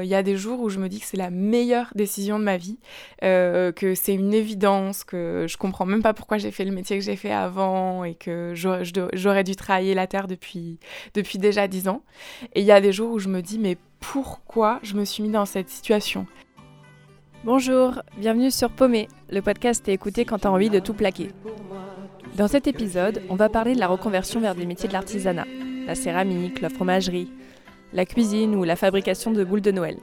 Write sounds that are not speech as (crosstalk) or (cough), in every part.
Il y a des jours où je me dis que c'est la meilleure décision de ma vie, euh, que c'est une évidence, que je comprends même pas pourquoi j'ai fait le métier que j'ai fait avant et que j'aurais dû travailler la terre depuis, depuis déjà dix ans. Et il y a des jours où je me dis mais pourquoi je me suis mis dans cette situation? Bonjour, bienvenue sur Paumé, le podcast est écouté quand tu as envie de tout plaquer. Dans cet épisode, on va parler de la reconversion vers des métiers de l'artisanat, la céramique, la fromagerie, la cuisine ou la fabrication de boules de Noël.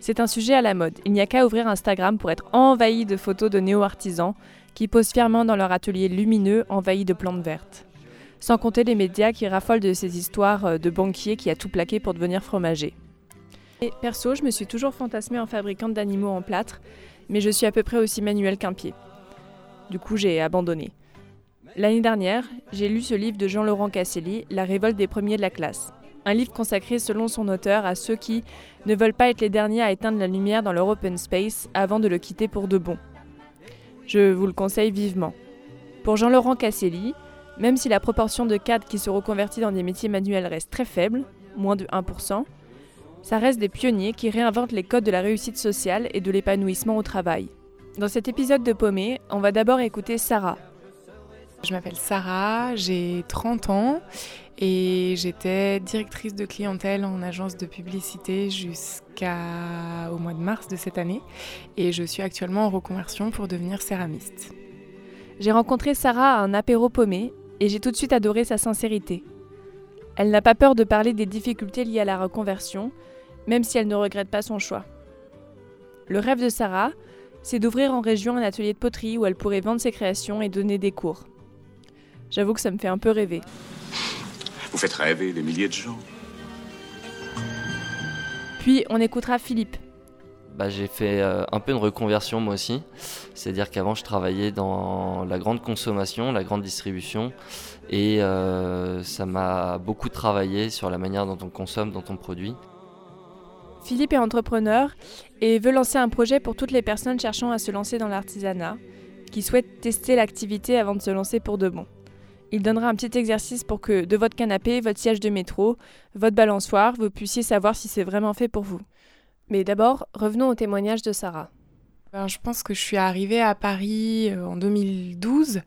C'est un sujet à la mode. Il n'y a qu'à ouvrir Instagram pour être envahi de photos de néo-artisans qui posent fièrement dans leur atelier lumineux envahi de plantes vertes. Sans compter les médias qui raffolent de ces histoires euh, de banquiers qui a tout plaqué pour devenir fromager. Et perso, je me suis toujours fantasmée en fabricante d'animaux en plâtre, mais je suis à peu près aussi manuelle qu'un pied. Du coup, j'ai abandonné. L'année dernière, j'ai lu ce livre de Jean-Laurent Casselli, La révolte des premiers de la classe. Un livre consacré selon son auteur à ceux qui ne veulent pas être les derniers à éteindre la lumière dans leur open space avant de le quitter pour de bon. Je vous le conseille vivement. Pour Jean-Laurent Casselli, même si la proportion de cadres qui se reconvertit dans des métiers manuels reste très faible, moins de 1%, ça reste des pionniers qui réinventent les codes de la réussite sociale et de l'épanouissement au travail. Dans cet épisode de Paumé, on va d'abord écouter Sarah. Je m'appelle Sarah, j'ai 30 ans et j'étais directrice de clientèle en agence de publicité jusqu'au mois de mars de cette année. Et je suis actuellement en reconversion pour devenir céramiste. J'ai rencontré Sarah à un apéro paumé et j'ai tout de suite adoré sa sincérité. Elle n'a pas peur de parler des difficultés liées à la reconversion, même si elle ne regrette pas son choix. Le rêve de Sarah, c'est d'ouvrir en région un atelier de poterie où elle pourrait vendre ses créations et donner des cours. J'avoue que ça me fait un peu rêver. Vous faites rêver des milliers de gens. Puis on écoutera Philippe. Bah, j'ai fait euh, un peu une reconversion moi aussi. C'est-à-dire qu'avant je travaillais dans la grande consommation, la grande distribution. Et euh, ça m'a beaucoup travaillé sur la manière dont on consomme, dont on produit. Philippe est entrepreneur et veut lancer un projet pour toutes les personnes cherchant à se lancer dans l'artisanat, qui souhaitent tester l'activité avant de se lancer pour de bon. Il donnera un petit exercice pour que de votre canapé, votre siège de métro, votre balançoire, vous puissiez savoir si c'est vraiment fait pour vous. Mais d'abord, revenons au témoignage de Sarah. Ben, je pense que je suis arrivée à Paris euh, en 2012.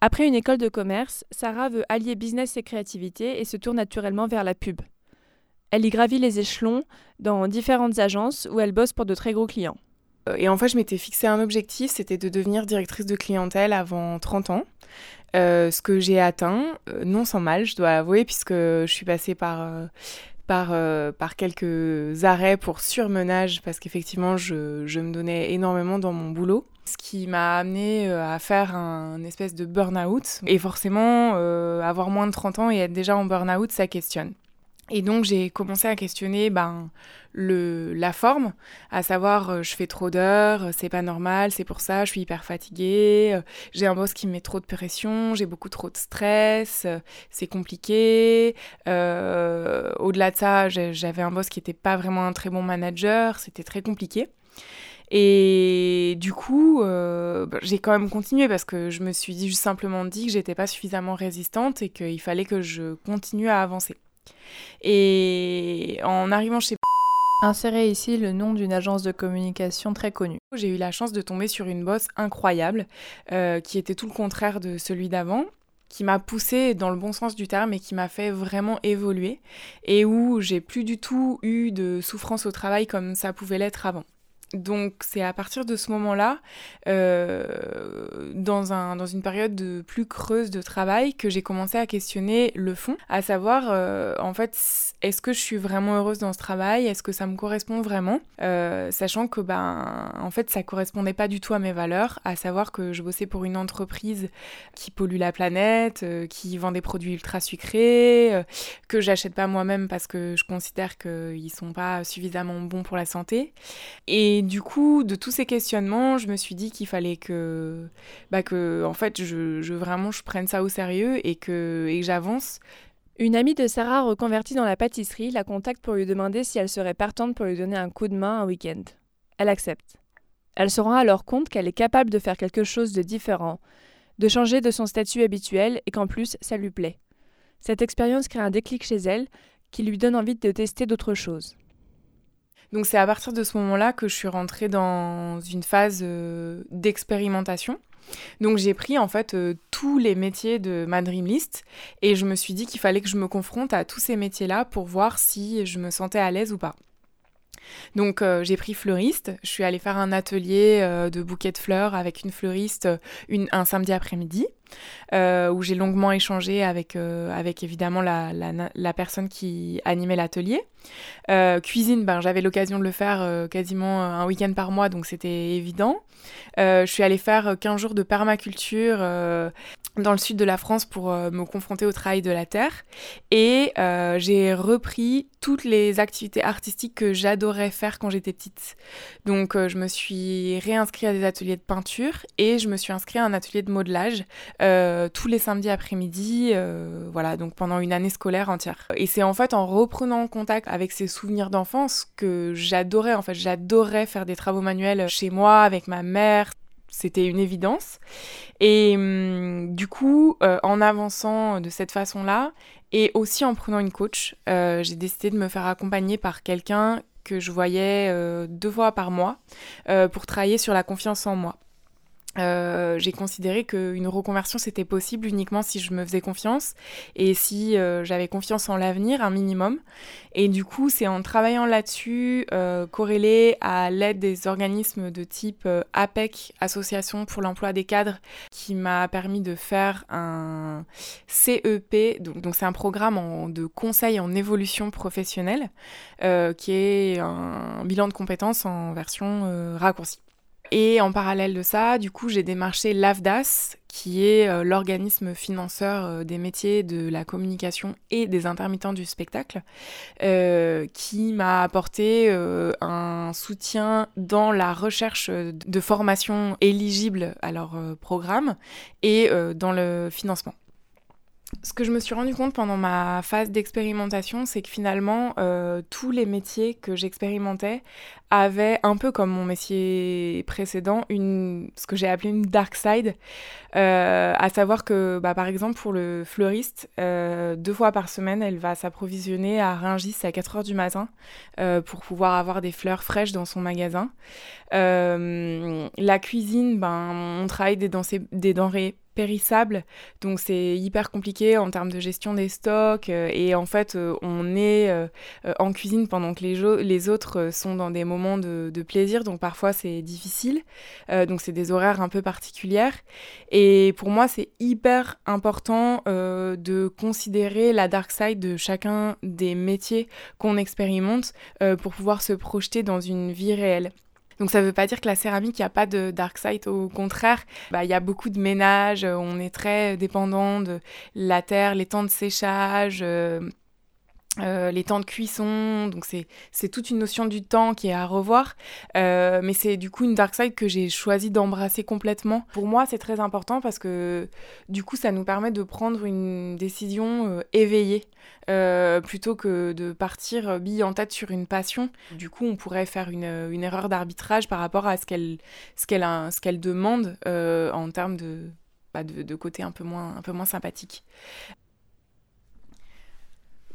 Après une école de commerce, Sarah veut allier business et créativité et se tourne naturellement vers la pub. Elle y gravit les échelons dans différentes agences où elle bosse pour de très gros clients. Euh, et en fait, je m'étais fixé un objectif, c'était de devenir directrice de clientèle avant 30 ans. Euh, ce que j'ai atteint, euh, non sans mal, je dois avouer, puisque je suis passée par, euh, par quelques arrêts pour surmenage, parce qu'effectivement, je, je, me donnais énormément dans mon boulot. Ce qui m'a amené à faire un espèce de burn-out. Et forcément, avoir moins de 30 ans et être déjà en burn-out, ça questionne. Et donc j'ai commencé à questionner ben, le, la forme, à savoir euh, je fais trop d'heures, euh, c'est pas normal, c'est pour ça, je suis hyper fatiguée, euh, j'ai un boss qui me met trop de pression, j'ai beaucoup trop de stress, c'est compliqué. Au-delà de ça, j'avais un boss qui n'était pas vraiment un très bon manager, c'était très compliqué. Et du coup, ben, j'ai quand même continué parce que je me suis juste simplement dit que j'étais pas suffisamment résistante et qu'il fallait que je continue à avancer. Et en arrivant chez Insérez ici le nom d'une agence de communication très connue. J'ai eu la chance de tomber sur une bosse incroyable, euh, qui était tout le contraire de celui d'avant, qui m'a poussé dans le bon sens du terme et qui m'a fait vraiment évoluer, et où j'ai plus du tout eu de souffrance au travail comme ça pouvait l'être avant. Donc c'est à partir de ce moment-là, euh, dans, un, dans une période de plus creuse de travail, que j'ai commencé à questionner le fond, à savoir euh, en fait est-ce que je suis vraiment heureuse dans ce travail, est-ce que ça me correspond vraiment, euh, sachant que ben en fait ça correspondait pas du tout à mes valeurs, à savoir que je bossais pour une entreprise qui pollue la planète, qui vend des produits ultra sucrés, que j'achète pas moi-même parce que je considère qu'ils sont pas suffisamment bons pour la santé. Et et du coup, de tous ces questionnements, je me suis dit qu'il fallait que, bah que, en fait, je, je, vraiment, je prenne ça au sérieux et que, et que j'avance. Une amie de Sarah reconvertie dans la pâtisserie la contacte pour lui demander si elle serait partante pour lui donner un coup de main un week-end. Elle accepte. Elle se rend alors compte qu'elle est capable de faire quelque chose de différent, de changer de son statut habituel et qu'en plus, ça lui plaît. Cette expérience crée un déclic chez elle qui lui donne envie de tester d'autres choses. Donc c'est à partir de ce moment-là que je suis rentrée dans une phase euh, d'expérimentation. Donc j'ai pris en fait euh, tous les métiers de ma dream list et je me suis dit qu'il fallait que je me confronte à tous ces métiers-là pour voir si je me sentais à l'aise ou pas. Donc euh, j'ai pris fleuriste, je suis allée faire un atelier de bouquets de fleurs avec une fleuriste un samedi après-midi. Euh, où j'ai longuement échangé avec, euh, avec évidemment la, la, personne qui animait l'atelier. Euh, cuisine, ben, j'avais l'occasion de le faire quasiment un week-end par mois, donc c'était évident. je suis allée faire 15 jours de permaculture dans le sud de la France pour me confronter au travail de la terre. Et j'ai repris toutes les activités artistiques que j'adorais faire quand j'étais petite. Donc je me suis réinscrite à des ateliers de peinture et je me suis inscrite à un atelier de modelage euh, tous les samedis après-midi, euh, voilà, donc pendant une année scolaire entière. Et c'est en fait en reprenant contact avec ces souvenirs d'enfance que j'adorais, en fait, j'adorais faire des travaux manuels chez moi, avec ma mère, c'était une évidence. Et hum, du coup, euh, en avançant de cette façon-là, et aussi en prenant une coach, j'ai décidé de me faire accompagner par quelqu'un que je voyais deux fois par mois pour travailler sur la confiance en moi. Euh, j'ai considéré qu'une reconversion c'était possible uniquement si je me faisais confiance et si euh, j'avais confiance en l'avenir un minimum. Et du coup c'est en travaillant là-dessus euh, corrélé à l'aide des organismes de type APEC Association pour l'emploi des cadres qui m'a permis de faire un CEP donc c'est un programme de conseil en évolution professionnelle qui est un bilan de compétences en version raccourcie et en parallèle de ça, du coup, j'ai démarché l'AFDAS, qui est euh, l'organisme financeur euh, des métiers de la communication et des intermittents du spectacle, euh, qui m'a apporté un soutien dans la recherche de formations éligibles à leur programme et dans le financement ce que je me suis rendu compte pendant ma phase d'expérimentation, c'est que finalement, euh, tous les métiers que j'expérimentais avaient, un peu comme mon métier précédent, une, ce que j'ai appelé une dark side. Euh, à savoir que, bah, par exemple, pour le fleuriste, euh, deux fois par semaine, elle va s'approvisionner à Ringis à 4 h du matin pour pouvoir avoir des fleurs fraîches dans son magasin. la cuisine, ben, on travaille des, des denrées périssable, donc c'est hyper compliqué en termes de gestion des stocks. Euh, et en fait, euh, on est euh, en cuisine pendant que les, autres sont dans des moments de, plaisir, donc parfois c'est difficile. donc c'est des horaires un peu particulières. Et pour moi, c'est hyper important de considérer la dark side de chacun des métiers qu'on expérimente pour pouvoir se projeter dans une vie réelle. Donc ça ne veut pas dire que la céramique, il n'y a pas de dark side, au contraire, bah, il y a beaucoup de ménage, euh, on est très dépendant de la terre, les temps de séchage. Euh, euh, les temps de cuisson, donc c'est toute une notion du temps qui est à revoir, mais c'est du coup une dark side que j'ai choisi d'embrasser complètement. Pour moi, c'est très important parce que du coup, ça nous permet de prendre une décision éveillée. Euh, plutôt que de partir euh, bille en tête sur une passion. Du coup, on pourrait faire une, erreur d'arbitrage par rapport à ce qu'elle demande euh, en termes de, bah, de, de, côté un peu moins, un peu moins sympathique.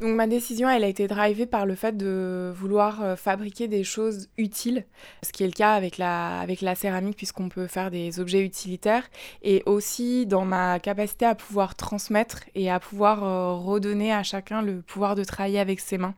Donc ma décision, elle a été drivée par le fait de vouloir euh, fabriquer des choses utiles, ce qui est le cas avec la, avec la céramique puisqu'on peut faire des objets utilitaires, et aussi dans ma capacité à pouvoir transmettre et à pouvoir euh, redonner à chacun le pouvoir de travailler avec ses mains.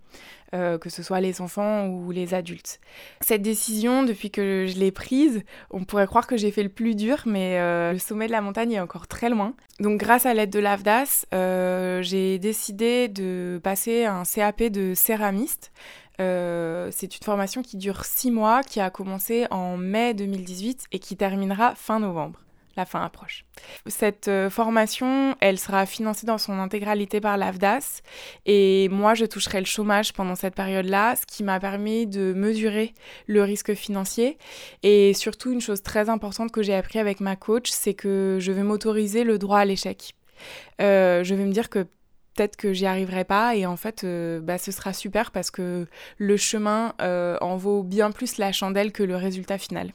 Euh, que ce soit les enfants ou les adultes. Cette décision, depuis que je l'ai prise, on pourrait croire que j'ai fait le plus dur, mais euh, le sommet de la montagne est encore très loin. Donc grâce à l'aide de l'AFDAS, euh, j'ai décidé de passer un CAP de céramiste. c'est une formation qui dure six mois, qui a commencé en mai 2018 et qui terminera fin novembre la fin approche. Cette euh, formation, elle sera financée dans son intégralité par l'AFDAS et moi, je toucherai le chômage pendant cette période-là, ce qui m'a permis de mesurer le risque financier. Et surtout, une chose très importante que j'ai appris avec ma coach, c'est que je vais m'autoriser le droit à l'échec. Euh, je vais me dire que peut-être que j'y arriverai pas et en fait euh, bah, ce sera super parce que le chemin en vaut bien plus la chandelle que le résultat final.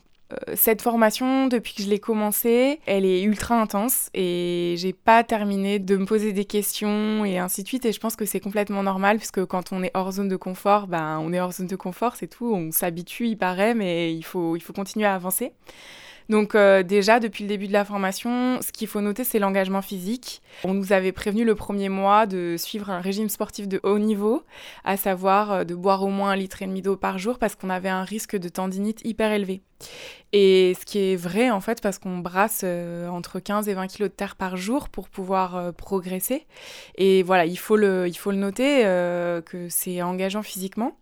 Cette formation, depuis que je l'ai commencée, elle est ultra intense et j'ai pas terminé de me poser des questions et ainsi de suite. Et je pense que c'est complètement normal puisque quand on est hors zone de confort, ben on est hors zone de confort, c'est tout. On s'habitue, il paraît, mais il faut, il faut continuer à avancer. Donc euh, déjà, depuis le début de la formation, ce qu'il faut noter, c'est l'engagement physique. On nous avait prévenu le premier mois de suivre un régime sportif de haut niveau, à savoir euh, de boire au moins un litre et demi d'eau par jour parce qu'on avait un risque de tendinite hyper élevé. Et ce qui est vrai en fait parce qu'on brasse euh, entre 15 et 20 kilos de terre par jour pour pouvoir progresser. Et voilà, il faut le, il faut le noter que c'est engageant physiquement.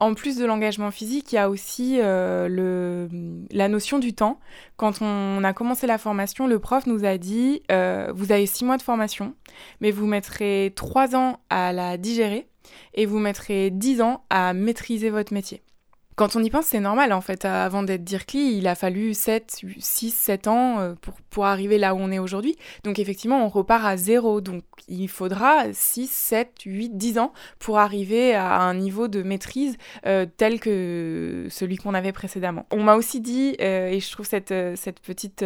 En plus de l'engagement physique, il y a aussi euh, la notion du temps. Quand on a commencé la formation, le prof nous a dit euh, vous avez six mois de formation, mais vous mettrez trois ans à la digérer et vous mettrez dix ans à maîtriser votre métier. Quand on y pense, c'est normal en fait. Avant d'être DIRCLI, il a fallu 7, 6, 7 ans euh, pour, pour arriver là où on est aujourd'hui. Donc effectivement, on repart à zéro. Donc il faudra 6, 7, 8, 10 ans pour arriver à un niveau de maîtrise euh, tel que celui qu'on avait précédemment. On m'a aussi dit, euh, et je trouve cette, cette petite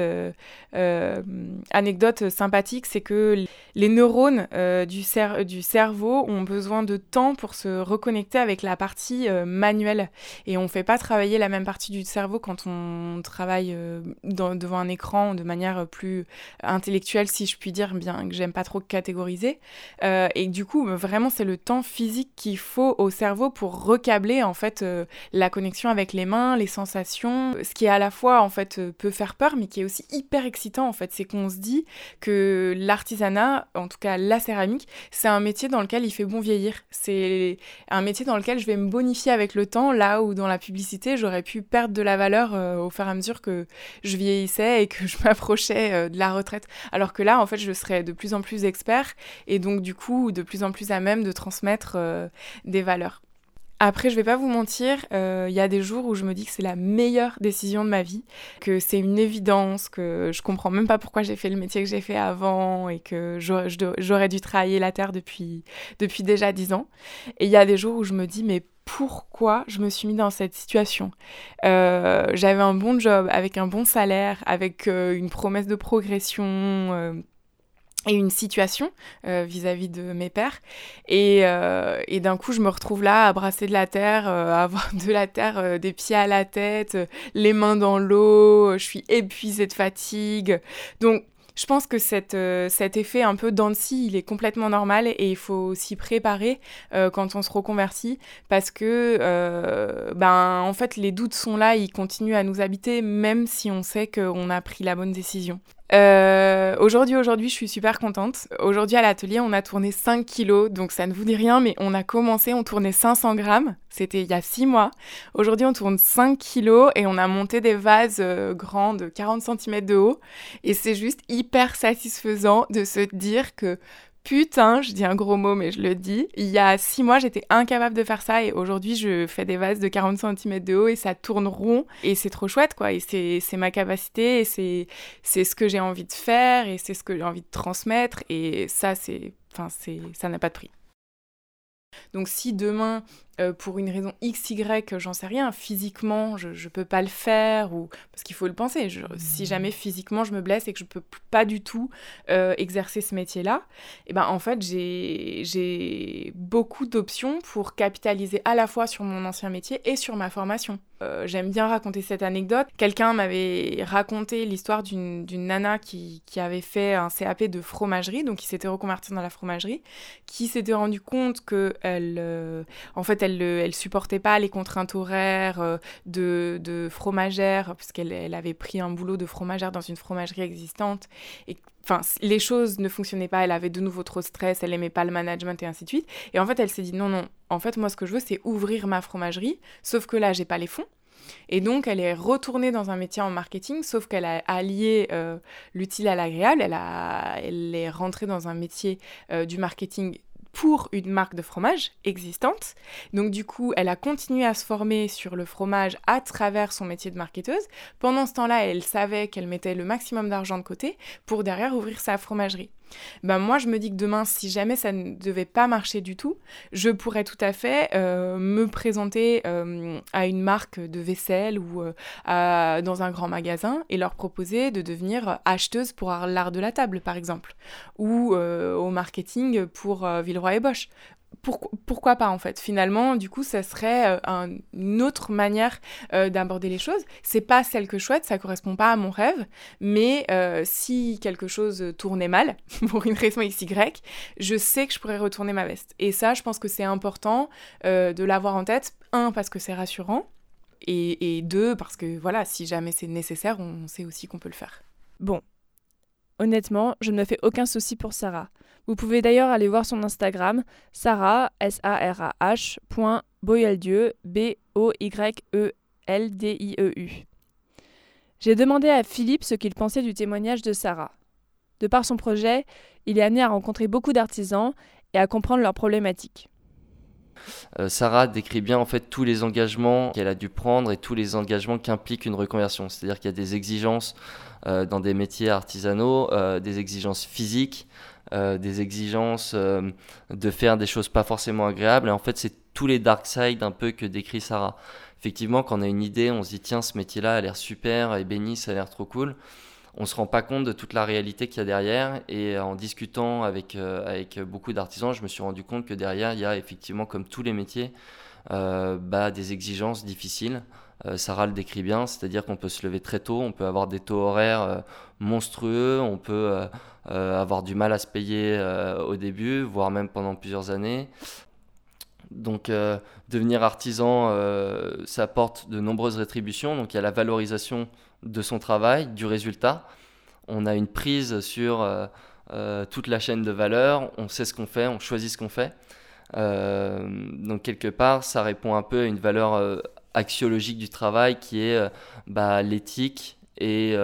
anecdote sympathique, c'est que les neurones du, cerveau ont besoin de temps pour se reconnecter avec la partie manuelle. Et on fait pas travailler la même partie du cerveau quand on travaille euh, devant un écran de manière plus intellectuelle, si je puis dire, bien que j'aime pas trop catégoriser. Euh, et du coup, vraiment, c'est le temps physique qu'il faut au cerveau pour recabler en fait euh, la connexion avec les mains, les sensations, ce qui est à la fois en fait peut faire peur, mais qui est aussi hyper excitant en fait. C'est qu'on se dit que l'artisanat, en tout cas la céramique, c'est un métier dans lequel il fait bon vieillir. C'est un métier dans lequel je vais me bonifier avec le temps, là où dans la publicité, j'aurais pu perdre de la valeur euh, au fur et à mesure que je vieillissais et que je (laughs) m'approchais euh, de la retraite. Alors que là, en fait, je serais de plus en plus expert et donc du coup de plus en plus à même de transmettre euh, des valeurs. Après, je vais pas vous mentir, il y a des jours où je me dis que c'est la meilleure décision de ma vie, que c'est une évidence, que je comprends même pas pourquoi j'ai fait le métier que j'ai fait avant et que j'aurais dû travailler la terre depuis, depuis déjà dix ans. Et il y a des jours où je me dis, mais pourquoi je me suis mis dans cette situation. Euh, j'avais un bon job, avec un bon salaire, avec euh, une promesse de progression euh, et une situation vis-à-vis de mes pères. Et, et d'un coup, je me retrouve là à brasser de la terre, à avoir (laughs) de la terre des pieds à la tête, les mains dans l'eau, je suis épuisée de fatigue. Donc, je pense que euh, cet effet un peu d'anti, il est complètement normal et il faut s'y préparer euh, quand on se reconvertit parce que, euh, ben, en fait, les doutes sont là, ils continuent à nous habiter même si on sait qu'on a pris la bonne décision. Euh, aujourd'hui, aujourd'hui, je suis super contente. Aujourd'hui, à l'atelier, on a tourné 5 kilos, donc ça ne vous dit rien, mais on a commencé, on tournait 500 grammes. C'était il y a 6 mois. Aujourd'hui, on tourne 5 kilos et on a monté des vases grands de 40 cm de haut. Et c'est juste hyper satisfaisant de se dire que putain, je dis un gros mot, mais je le dis. Il y a six mois, j'étais incapable de faire ça et aujourd'hui, je fais des vases de 40 cm de haut et ça tourne rond et c'est trop chouette, quoi. Et c'est ma capacité et c'est ce que j'ai envie de faire et c'est ce que j'ai envie de transmettre et ça, c'est, enfin, ça n'a pas de prix. Donc si demain euh, pour une raison X, Y, j'en sais rien, physiquement, je ne peux pas le faire, ou parce qu'il faut le penser. si mmh. jamais physiquement je me blesse et que je peux pas du tout euh, exercer ce métier-là, et eh ben en fait j'ai beaucoup d'options pour capitaliser à la fois sur mon ancien métier et sur ma formation. Euh, j'aime bien raconter cette anecdote. Quelqu'un m'avait raconté l'histoire d'une nana qui, qui, avait fait un CAP de fromagerie, donc qui s'était reconvertie dans la fromagerie, qui s'était rendu compte que elle, en fait, elle ne supportait pas les contraintes horaires euh, de, de fromagère, puisqu'elle elle avait pris un boulot de fromagère dans une fromagerie existante. Enfin, les choses ne fonctionnaient pas, elle avait de nouveau trop stress, elle aimait pas le management et ainsi de suite. Et en fait, elle s'est dit non, non, en fait, moi, ce que je veux, c'est ouvrir ma fromagerie, sauf que là, j'ai pas les fonds. Et donc, elle est retournée dans un métier en marketing, sauf qu'elle a allié euh, l'utile à l'agréable. Elle, elle est rentrée dans un métier euh, du marketing pour une marque de fromage existante. Donc du coup, elle a continué à se former sur le fromage à travers son métier de marketeuse. Pendant ce temps-là, elle savait qu'elle mettait le maximum d'argent de côté pour derrière ouvrir sa fromagerie. Ben moi je me dis que demain, si jamais ça ne devait pas marcher du tout, je pourrais tout à fait euh, me présenter euh, à une marque de vaisselle ou euh, dans un grand magasin et leur proposer de devenir acheteuse pour l'art de la table, par exemple, ou au marketing pour Villeroy et Bosch pourquoi pas en fait Finalement, du coup, ça serait euh, une autre manière euh, d'aborder les choses. C'est pas celle que je souhaite, ça correspond pas à mon rêve, mais euh, si quelque chose tournait mal, (laughs) pour une raison XY, je sais que je pourrais retourner ma veste. Et ça, je pense que c'est important de l'avoir en tête. Un, parce que c'est rassurant, et, et deux, parce que voilà, si jamais c'est nécessaire, on sait aussi qu'on peut le faire. Bon, honnêtement, je ne me fais aucun souci pour Sarah. Vous pouvez d'ailleurs aller voir son Instagram, sarah, s a r a h boyeldieu, B-O-Y-E-L-D-I-E-U. J'ai demandé à Philippe ce qu'il pensait du témoignage de Sarah. De par son projet, il est amené à rencontrer beaucoup d'artisans et à comprendre leurs problématiques. Euh, Sarah décrit bien en fait tous les engagements qu'elle a dû prendre et tous les engagements qu'implique une reconversion. C'est-à-dire qu'il y a des exigences euh, dans des métiers artisanaux, euh, des exigences physiques, des exigences de faire des choses pas forcément agréables. Et en fait, c'est tous les dark sides un peu que décrit Sarah. Effectivement, quand on a une idée, on se dit tiens, ce métier-là a l'air super, et béni, ça a l'air trop cool. On se rend pas compte de toute la réalité qu'il y a derrière. Et en discutant avec, euh, avec beaucoup d'artisans, je me suis rendu compte que derrière, il y a effectivement, comme tous les métiers, bah, des exigences difficiles. Sarah le décrit bien, c'est-à-dire qu'on peut se lever très tôt, on peut avoir des taux horaires monstrueux, on peut euh, avoir du mal à se payer euh, au début, voire même pendant plusieurs années. Donc euh, devenir artisan, ça apporte de nombreuses rétributions. Donc il y a la valorisation de son travail, du résultat. On a une prise sur toute la chaîne de valeur. On sait ce qu'on fait, on choisit ce qu'on fait. donc quelque part, ça répond un peu à une valeur axiologique du travail qui est bah, l'éthique et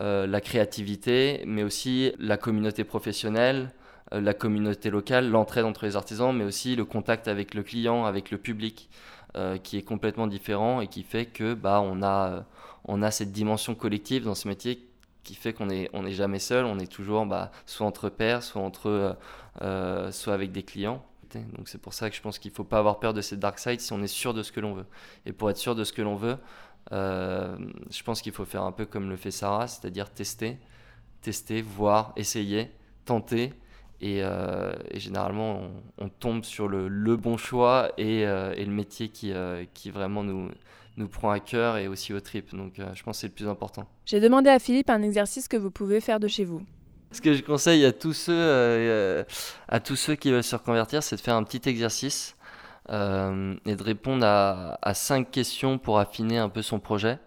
euh, la créativité, mais aussi la communauté professionnelle, euh, la communauté locale, l'entraide entre les artisans, mais aussi le contact avec le client, avec le public, euh, qui est complètement différent et qui fait que bah, on, a, on a cette dimension collective dans ce métier qui fait qu'on n'est on est jamais seul, on est toujours bah, soit entre pairs, soit, entre, soit avec des clients. Donc c'est pour ça que je pense qu'il ne faut pas avoir peur de cette dark side si on est sûr de ce que l'on veut. Et pour être sûr de ce que l'on veut, euh, je pense qu'il faut faire un peu comme le fait Sarah, c'est-à-dire tester, tester, voir, essayer, tenter. Et, euh, généralement, on, tombe sur le, le bon choix et, euh, et le métier qui, qui vraiment nous, nous prend à cœur et aussi au trip. Donc je pense que c'est le plus important. J'ai demandé à Philippe un exercice que vous pouvez faire de chez vous. Ce que je conseille à tous ceux, à tous ceux qui veulent se reconvertir, c'est de faire un petit exercice euh, et de répondre à, cinq questions pour affiner un peu son projet.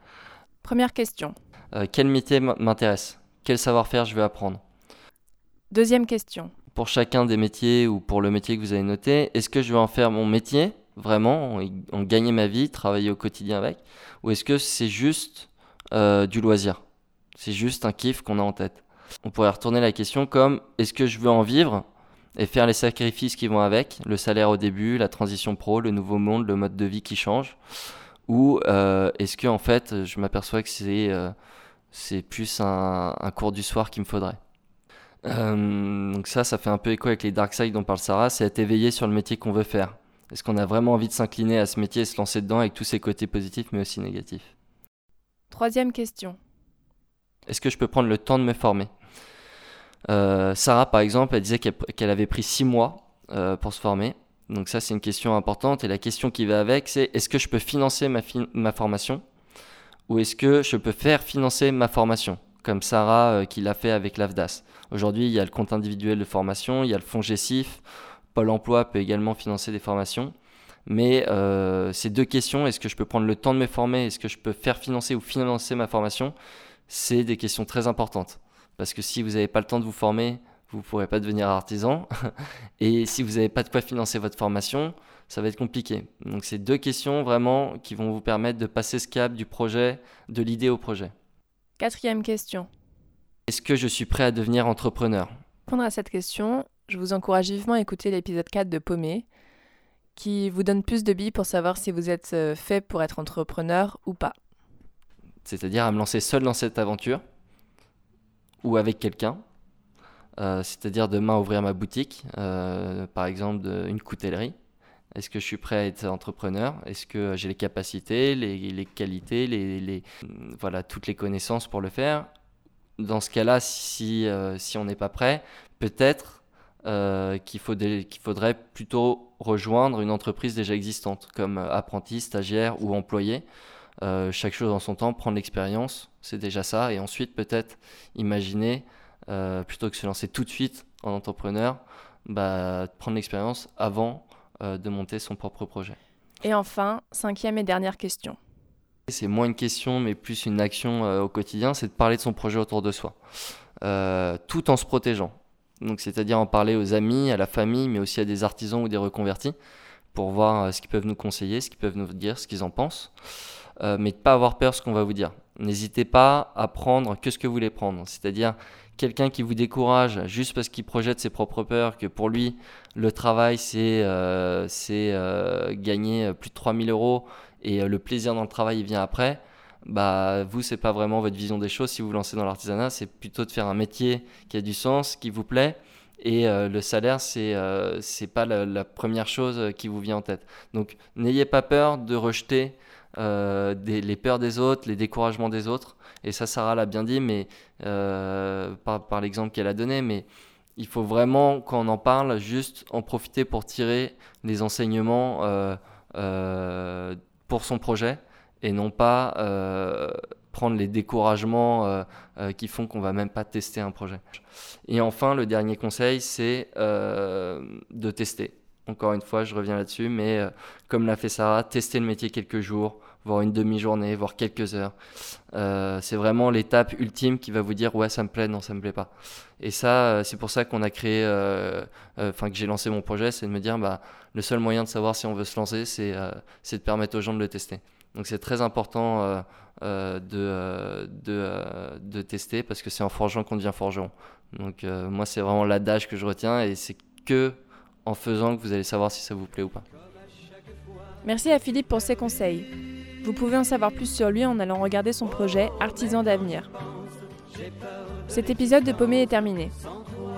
Première question. Euh, quel métier m'intéresse? Quel savoir-faire je veux apprendre? Deuxième question. Pour chacun des métiers ou pour le métier que vous avez noté, est-ce que je veux en faire mon métier, vraiment, en, gagner ma vie, travailler au quotidien avec Ou est-ce que c'est juste euh, du loisir? C'est juste un kiff qu'on a en tête. On pourrait retourner la question comme est-ce que je veux en vivre et faire les sacrifices qui vont avec, le salaire au début, la transition pro, le nouveau monde, le mode de vie qui change Ou euh, est-ce que en fait je m'aperçois que c'est euh, c'est plus un, cours du soir qu'il me faudrait? Euh, Donc ça, ça fait un peu écho avec les dark side dont parle Sarah, c'est être éveillé sur le métier qu'on veut faire. Est-ce qu'on a vraiment envie de s'incliner à ce métier et se lancer dedans avec tous ses côtés positifs mais aussi négatifs? Troisième question. Est-ce que je peux prendre le temps de me former? Euh, Sarah, par exemple, elle disait qu'elle avait pris six mois euh, pour se former. Donc ça, c'est une question importante. Et la question qui va avec, c'est est-ce que je peux financer ma, ma formation? Ou est-ce que je peux faire financer ma formation? Comme Sarah euh, qui l'a fait avec l'AFDAS. Aujourd'hui, il y a le compte individuel de formation, il y a le fonds GESIF, Pôle emploi peut également financer des formations. Mais ces deux questions, est-ce que je peux prendre le temps de me former, est-ce que je peux faire financer ou financer ma formation, c'est des questions très importantes. Parce que si vous n'avez pas le temps de vous former, vous ne pourrez pas devenir artisan. (laughs) Et si vous n'avez pas de quoi financer votre formation, ça va être compliqué. Donc c'est deux questions vraiment qui vont vous permettre de passer ce cap du projet, de l'idée au projet. Quatrième question. Est-ce que je suis prêt à devenir entrepreneur? Pour répondre à cette question, je vous encourage vivement à écouter l'épisode 4 de Paumé, qui vous donne plus de billes pour savoir si vous êtes euh, fait pour être entrepreneur ou pas. C'est-à-dire à me lancer seul dans cette aventure ou avec quelqu'un, c'est-à-dire demain ouvrir ma boutique, par exemple une coutellerie. Est-ce que je suis prêt à être entrepreneur? Est-ce que j'ai les capacités, les, qualités, les, voilà, toutes les connaissances pour le faire? Dans ce cas-là, si, si on n'est pas prêt, peut-être euh, qu'il faudrait plutôt rejoindre une entreprise déjà existante, comme apprenti, stagiaire ou employé. Euh, chaque chose en son temps, prendre l'expérience, c'est déjà ça. Et ensuite, peut-être imaginer, euh, plutôt que se lancer tout de suite en entrepreneur, bah, prendre l'expérience avant de monter son propre projet. Et enfin, cinquième et dernière question. C'est moins une question, mais plus une action au quotidien, c'est de parler de son projet autour de soi, tout en se protégeant. Donc, c'est-à-dire en parler aux amis, à la famille, mais aussi à des artisans ou des reconvertis pour voir euh, ce qu'ils peuvent nous conseiller, ce qu'ils peuvent nous dire, ce qu'ils en pensent. Euh, mais de pas avoir peur de ce qu'on va vous dire. N'hésitez pas à prendre que ce que vous voulez prendre. C'est-à-dire quelqu'un qui vous décourage juste parce qu'il projette ses propres peurs, que pour lui, le travail, c'est euh, euh gagner plus de 3000 euros et le plaisir dans le travail, il vient après. Bah vous c'est pas vraiment votre vision des choses. Si vous vous lancez dans l'artisanat c'est plutôt de faire un métier qui a du sens qui vous plaît. Et euh, le salaire c'est euh, pas la, première chose qui vous vient en tête. Donc n'ayez pas peur de rejeter euh, les peurs des autres les découragements des autres. Et ça Sarah l'a bien dit mais par, par l'exemple qu'elle a donné mais il faut vraiment quand on en parle juste en profiter pour tirer les enseignements pour son projet et non pas euh, prendre les découragements euh, euh, qui font qu'on va même pas tester un projet. Et enfin, le dernier conseil, c'est de tester. Encore une fois, je reviens là-dessus, mais comme l'a fait Sarah, tester le métier quelques jours, voire une demi-journée, voire quelques heures. c'est vraiment l'étape ultime qui va vous dire ouais ça me plaît, non ça me plaît pas. Et ça, c'est pour ça qu'on a créé, enfin que j'ai lancé mon projet, c'est de me dire bah le seul moyen de savoir si on veut se lancer, c'est de permettre aux gens de le tester. Donc c'est très important euh, euh, de, euh, de, de, tester parce que c'est en forgeant qu'on devient forgeron. Donc moi c'est vraiment l'adage que je retiens et c'est que en faisant que vous allez savoir si ça vous plaît ou pas. Merci à Philippe pour ses conseils. Vous pouvez en savoir plus sur lui en allant regarder son projet Artisan d'avenir. Cet épisode de Paumé est terminé.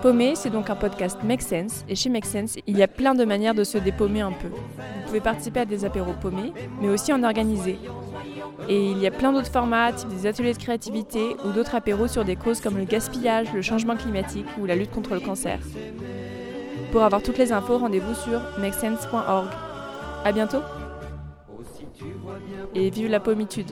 Paumé, c'est donc un podcast Make Sense, et chez Make Sense, il y a plein de manières de se dépaumer un peu. Vous pouvez participer à des apéros paumés, mais aussi en organiser. Et il y a plein d'autres formats, des ateliers de créativité ou d'autres apéros sur des causes comme le gaspillage, le changement climatique ou la lutte contre le cancer. Pour avoir toutes les infos, rendez-vous sur makesense.org. À bientôt Et vive la pommitude